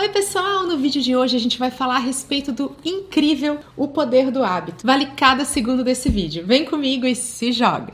Oi, pessoal! No vídeo de hoje a gente vai falar a respeito do incrível O Poder do Hábito. Vale cada segundo desse vídeo. Vem comigo e se joga!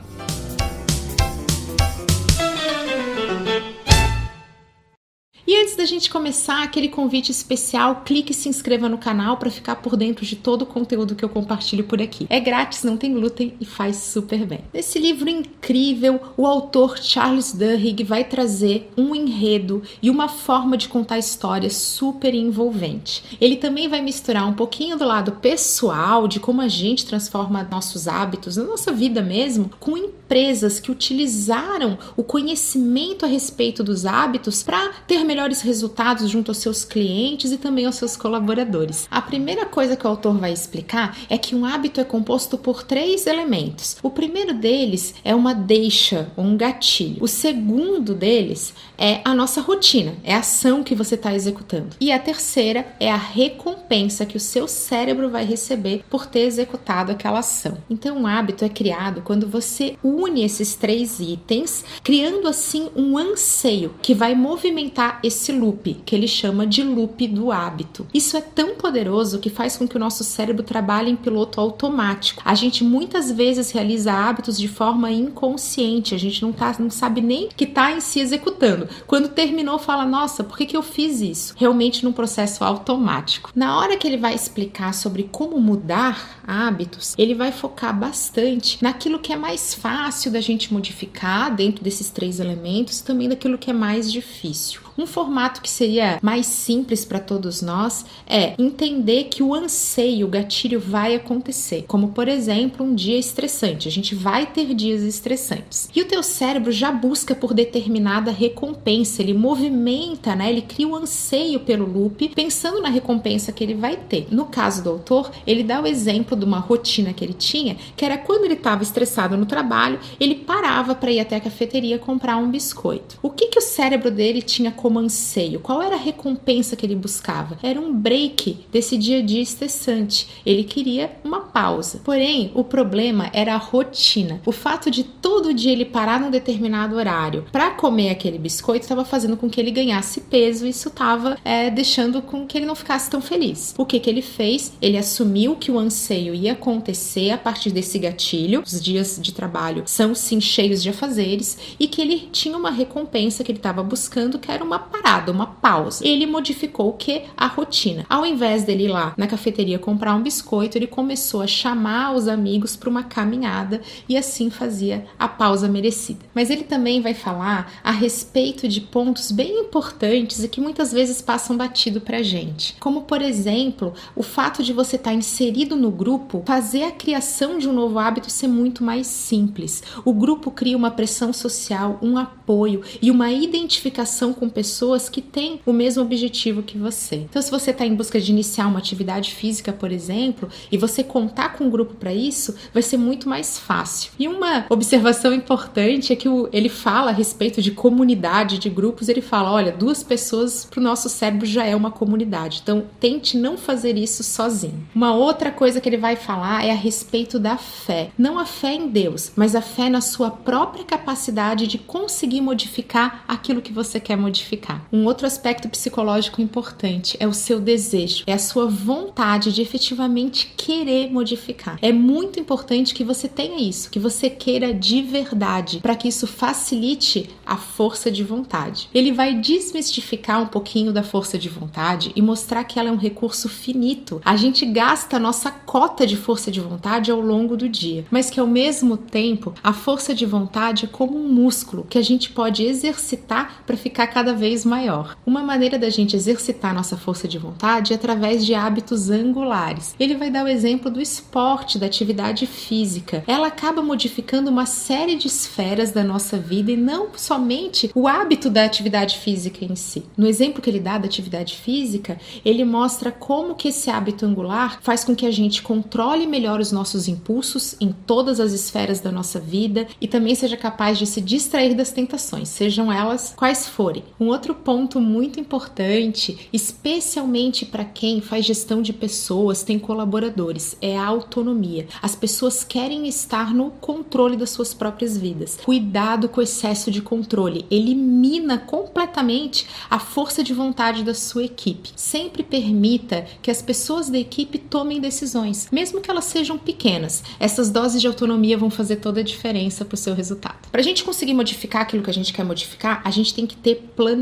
Da gente começar aquele convite especial, clique e se inscreva no canal para ficar por dentro de todo o conteúdo que eu compartilho por aqui. É grátis, não tem glúten e faz super bem. Nesse livro incrível, o autor Charles Duhigg vai trazer um enredo e uma forma de contar histórias super envolvente. Ele também vai misturar um pouquinho do lado pessoal, de como a gente transforma nossos hábitos, na nossa vida mesmo, com empresas que utilizaram o conhecimento a respeito dos hábitos para ter melhores resultados junto aos seus clientes e também aos seus colaboradores. A primeira coisa que o autor vai explicar é que um hábito é composto por três elementos. O primeiro deles é uma deixa, um gatilho. O segundo deles é a nossa rotina, é a ação que você está executando. E a terceira é a recompensa que o seu cérebro vai receber por ter executado aquela ação. Então, um hábito é criado quando você une esses três itens, criando assim um anseio que vai movimentar esse loop, que ele chama de loop do hábito. Isso é tão poderoso que faz com que o nosso cérebro trabalhe em piloto automático. A gente muitas vezes realiza hábitos de forma inconsciente, a gente não, tá, não sabe nem que está em si executando. Quando terminou, fala: Nossa, por que, que eu fiz isso? Realmente num processo automático. Na hora que ele vai explicar sobre como mudar hábitos, ele vai focar bastante naquilo que é mais fácil da gente modificar dentro desses três elementos, também daquilo que é mais difícil. Um formato que seria mais simples para todos nós é entender que o anseio, o gatilho vai acontecer, como por exemplo, um dia estressante. A gente vai ter dias estressantes. E o teu cérebro já busca por determinada recompensa, ele movimenta, né? Ele cria o um anseio pelo loop, pensando na recompensa que ele vai ter. No caso do autor, ele dá o exemplo de uma rotina que ele tinha, que era quando ele estava estressado no trabalho, ele parava para ir até a cafeteria comprar um biscoito. O que que o cérebro dele tinha como anseio? Qual era a recompensa que ele buscava? Era um break desse dia a dia estressante. Ele queria uma pausa. Porém, o problema era a rotina. O fato de todo dia ele parar num determinado horário para comer aquele biscoito estava fazendo com que ele ganhasse peso e isso estava é, deixando com que ele não ficasse tão feliz. O que que ele fez? Ele assumiu que o anseio ia acontecer a partir desse gatilho. Os dias de trabalho são sim cheios de afazeres e que ele tinha uma recompensa que ele estava buscando, que era uma parada, uma pausa. Ele modificou o que? A rotina. Ao invés dele ir lá na cafeteria comprar um biscoito, ele começou a chamar os amigos para uma caminhada e assim fazia a pausa merecida. Mas ele também vai falar a respeito de pontos bem importantes e que muitas vezes passam batido pra gente. Como, por exemplo, o fato de você estar tá inserido no grupo fazer a criação de um novo hábito ser muito mais simples. O grupo cria uma pressão social, um apoio e uma identificação com pessoas que têm o mesmo objetivo que você. Então, se você está em busca de iniciar uma atividade física, por exemplo, e você contar com um grupo para isso, vai ser muito mais fácil. E uma observação importante é que ele fala a respeito de comunidade, de grupos, ele fala: olha, duas pessoas para o nosso cérebro já é uma comunidade. Então, tente não fazer isso sozinho. Uma outra coisa que ele vai falar é a respeito da fé. Não a fé em Deus, mas a fé na sua própria capacidade de conseguir modificar aquilo que você quer modificar. Um outro aspecto psicológico importante é o seu desejo, é a sua vontade de efetivamente querer modificar. É muito importante que você tenha isso, que você queira de verdade, para que isso facilite a força de vontade. Ele vai desmistificar um pouquinho da força de vontade e mostrar que ela é um recurso finito. A gente gasta a nossa cota de força de vontade ao longo do dia, mas que ao mesmo tempo a força de vontade é como um músculo que a gente pode exercitar para ficar cada vez maior. Uma maneira da gente exercitar nossa força de vontade é através de hábitos angulares. Ele vai dar o exemplo do esporte, da atividade física. Ela acaba modificando uma série de esferas da nossa vida e não somente o hábito da atividade física em si. No exemplo que ele dá da atividade física, ele mostra como que esse hábito angular faz com que a gente controle melhor os nossos impulsos em todas as esferas da nossa vida e também seja capaz de se distrair das tentações, sejam elas quais forem. Um Um outro ponto muito importante, especialmente para quem faz gestão de pessoas, tem colaboradores, é a autonomia. As pessoas querem estar no controle das suas próprias vidas. Cuidado com o excesso de controle, elimina completamente a força de vontade da sua equipe. Sempre permita que as pessoas da equipe tomem decisões, mesmo que elas sejam pequenas. Essas doses de autonomia vão fazer toda a diferença para o seu resultado. Para a gente conseguir modificar aquilo que a gente quer modificar, a gente tem que ter planejamento.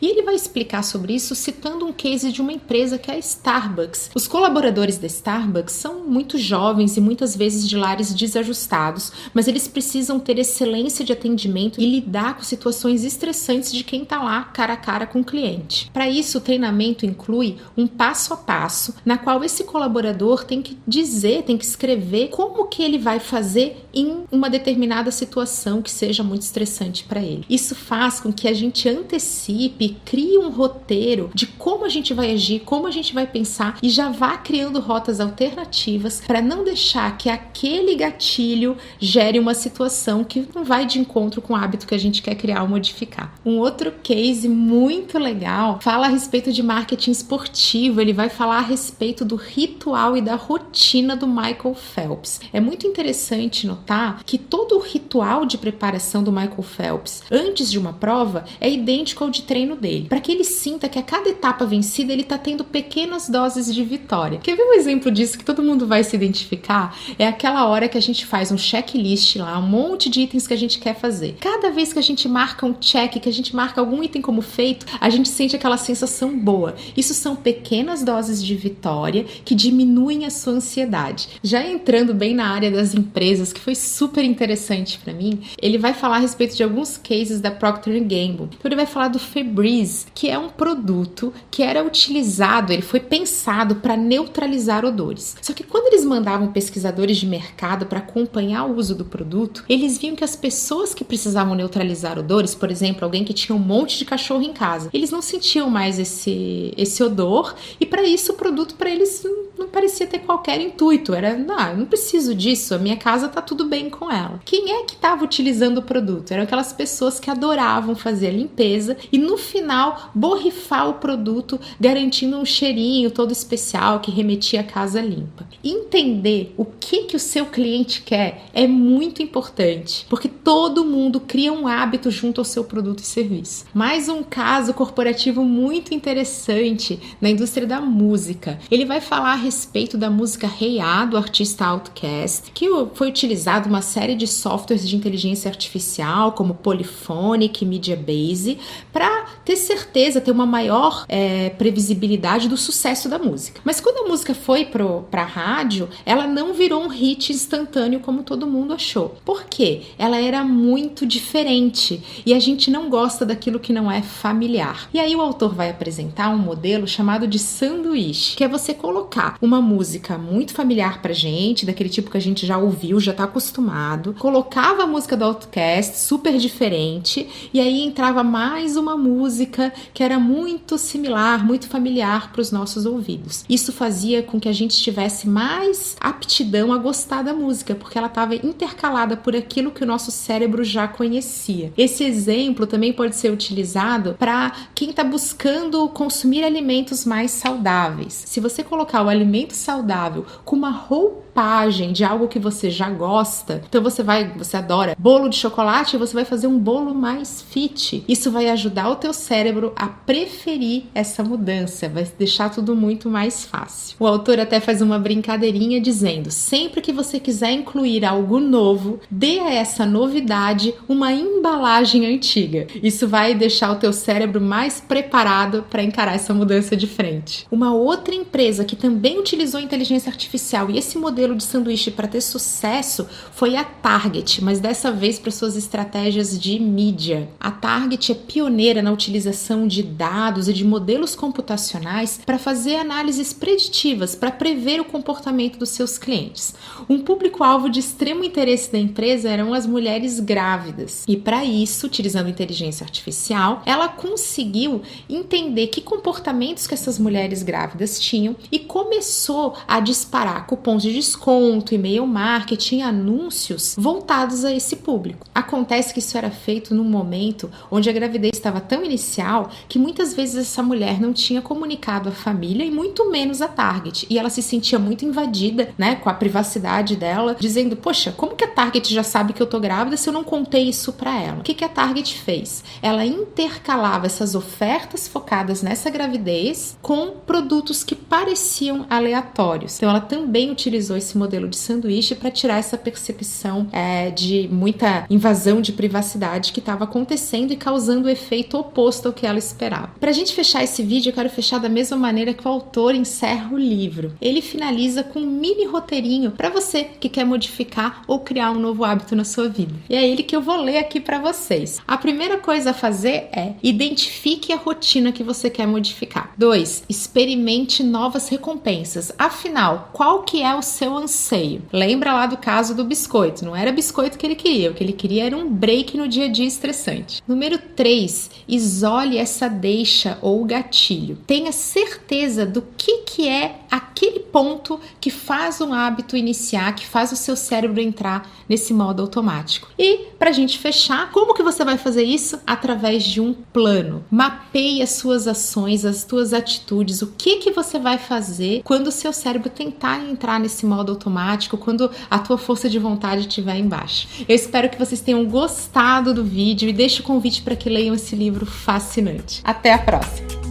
E ele vai explicar sobre isso citando um case de uma empresa que é a Starbucks. Os colaboradores da Starbucks são muito jovens e muitas vezes de lares desajustados, mas eles precisam ter excelência de atendimento e lidar com situações estressantes de quem está lá cara a cara com o cliente. Para isso, o treinamento inclui um passo a passo na qual esse colaborador tem que dizer, tem que escrever como que ele vai fazer em uma determinada situação que seja muito estressante para ele. Isso faz com que a gente antecipe, crie um roteiro de como a gente vai agir, como a gente vai pensar e já vá criando rotas alternativas para não deixar que aquele gatilho gere uma situação que não vai de encontro com o hábito que a gente quer criar ou modificar. Um outro case muito legal fala a respeito de marketing esportivo, ele vai falar a respeito do ritual e da rotina do Michael Phelps. É muito interessante notar que todo o ritual de preparação do Michael Phelps antes de uma prova é idêntico ao de treino dele, para que ele sinta que a cada etapa vencida ele está tendo pequenas doses de vitória. Quer ver um exemplo disso que todo mundo vai se identificar? É aquela hora que a gente faz um checklist lá, um monte de itens que a gente quer fazer. Cada vez que a gente marca um check, que a gente marca algum item como feito, a gente sente aquela sensação boa. Isso são pequenas doses de vitória que diminuem a sua ansiedade. Já entrando bem na área das empresas, que foi super interessante para mim, ele vai falar a respeito de alguns cases da Procter Gamble. Então ele vai falar do Febreze, que é um produto que era utilizado, ele foi pensado para neutralizar odores. Só que quando eles mandavam pesquisadores de mercado para acompanhar o uso do produto, eles viam que as pessoas que precisavam neutralizar odores, por exemplo, alguém que tinha um monte de cachorro em casa, eles não sentiam mais esse, esse odor e para isso o produto para eles não parecia ter qualquer intuito. Era, não, eu não preciso disso, a minha casa tá tudo bem com ela. Quem é que estava utilizando o produto? Eram aquelas pessoas que adoravam fazer a limpeza e no final borrifar o produto, garantindo um cheirinho todo especial que remetia a casa limpa. Entender o que que o seu cliente quer é muito importante, porque todo mundo cria um hábito junto ao seu produto e serviço. Mais um caso corporativo muito interessante na indústria da música. Ele vai falar a respeito da música Hey A, do artista Outcast, que foi utilizado uma série de softwares de inteligência artificial, como Polyphonic Media Base, para ter certeza, ter uma maior é, previsibilidade do sucesso da música. Mas quando a música foi para a rádio, ela não virou um hit instantâneo como todo mundo achou. Por quê? Ela era muito diferente e a gente não gosta daquilo que não é familiar. E aí o autor vai apresentar um modelo chamado de sanduíche, que é você colocar uma música muito familiar pra gente, daquele tipo que a gente já ouviu, já tá acostumado, colocava a música do Outcast, super diferente, e aí entrava mais uma música que era muito similar, muito familiar para os nossos ouvidos. Isso fazia com que a gente tivesse mais aptidão a gostar da música, porque ela estava intercalada por aquilo que o nosso cérebro já conhecia. Esse exemplo também pode ser utilizado para quem está buscando consumir alimentos mais saudáveis. Se você colocar o alimento alimento saudável com uma roupagem de algo que você já gosta, então você vai, você adora bolo de chocolate, você vai fazer um bolo mais fit. Isso vai ajudar o teu cérebro a preferir essa mudança, vai deixar tudo muito mais fácil. O autor até faz uma brincadeirinha dizendo: sempre que você quiser incluir algo novo, dê a essa novidade uma embalagem antiga. Isso vai deixar o teu cérebro mais preparado para encarar essa mudança de frente. Uma outra empresa que também também utilizou inteligência artificial e esse modelo de sanduíche para ter sucesso foi a Target, mas dessa vez para suas estratégias de mídia. A Target é pioneira na utilização de dados e de modelos computacionais para fazer análises preditivas para prever o comportamento dos seus clientes. Um público-alvo de extremo interesse da empresa eram as mulheres grávidas. E para isso, utilizando inteligência artificial, ela conseguiu entender que comportamentos que essas mulheres grávidas tinham e começou a disparar cupons de desconto e-mail marketing, anúncios voltados a esse público. Acontece que isso era feito num momento onde a gravidez estava tão inicial que muitas vezes essa mulher não tinha comunicado à família e muito menos a Target. E ela se sentia muito invadida, né, com a privacidade dela, dizendo: Poxa, como que a Target já sabe que eu tô grávida se eu não contei isso para ela? O que, que a Target fez? Ela intercalava essas ofertas focadas nessa gravidez com produtos que pareciam aleatórios. Então ela também utilizou esse modelo de sanduíche para tirar essa percepção é, de muita invasão de privacidade que estava acontecendo e causando o efeito oposto ao que ela esperava. Para a gente fechar esse vídeo, eu quero fechar da mesma maneira que o autor encerra o livro. Ele finaliza com um mini roteirinho para você que quer modificar ou criar um novo hábito na sua vida. E é ele que eu vou ler aqui para vocês. A primeira coisa a fazer é identifique a rotina que você quer modificar. 2. Experimente novas recompensas. Afinal, qual que é o seu anseio? Lembra lá do caso do biscoito? Não era biscoito que ele queria, o que ele queria era um break no dia a dia estressante. Número 3. Isole essa deixa ou gatilho. Tenha certeza do que, que é aquele ponto que faz um hábito iniciar, que faz o seu cérebro entrar nesse modo automático. E para a gente fechar, como que você vai fazer isso? Através de um plano. Mapeie as suas ações, as suas atitudes, o que que você vai fazer quando o seu cérebro tentar entrar nesse modo automático, quando a tua força de vontade estiver embaixo. Eu espero que vocês tenham gostado do vídeo e deixo o convite para que leiam esse livro fascinante. Até a próxima!